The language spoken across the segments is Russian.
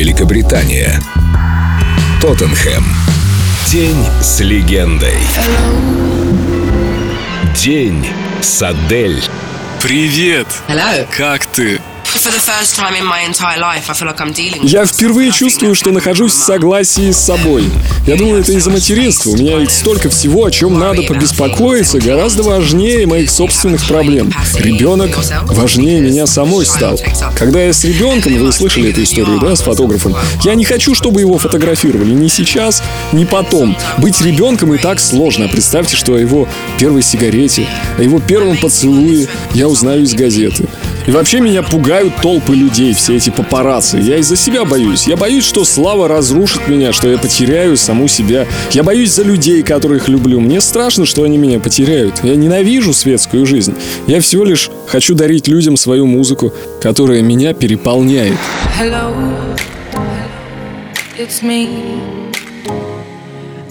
Великобритания. Тоттенхэм. День с легендой. День с Адель. Привет! Hello. Как ты? Я впервые чувствую, что нахожусь в согласии с собой. Я думаю, это из-за материнства. У меня ведь столько всего, о чем надо побеспокоиться, гораздо важнее моих собственных проблем. Ребенок важнее меня самой стал. Когда я с ребенком, вы слышали эту историю, да, с фотографом, я не хочу, чтобы его фотографировали ни сейчас, ни потом. Быть ребенком и так сложно. Представьте, что о его первой сигарете, о его первом поцелуе я узнаю из газеты. И вообще меня пугают толпы людей, все эти папарацци. Я из-за себя боюсь. Я боюсь, что слава разрушит меня, что я потеряю саму себя. Я боюсь за людей, которых люблю. Мне страшно, что они меня потеряют. Я ненавижу светскую жизнь. Я всего лишь хочу дарить людям свою музыку, которая меня переполняет. Hello, it's me.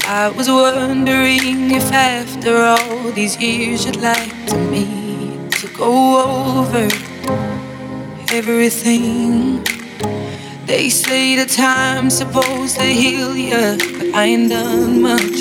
I was wondering if after all these years you'd like to me to go over everything. They say the time's supposed to heal ya, but I ain't done much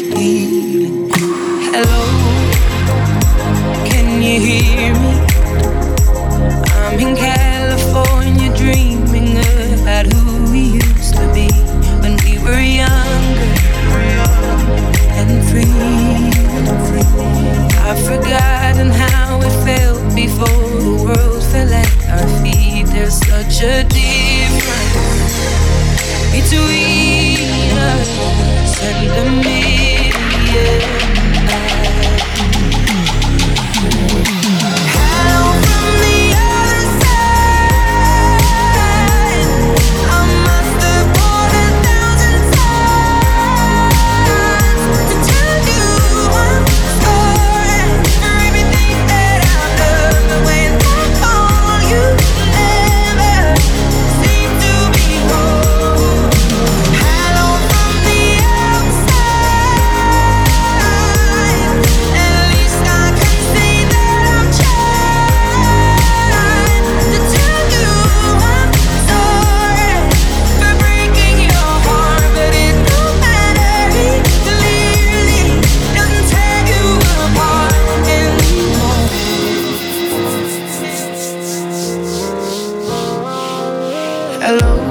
Hello,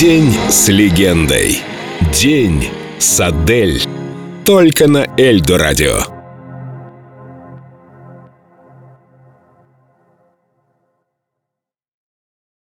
День с легендой. День с Адель. Только на Эльдо радио.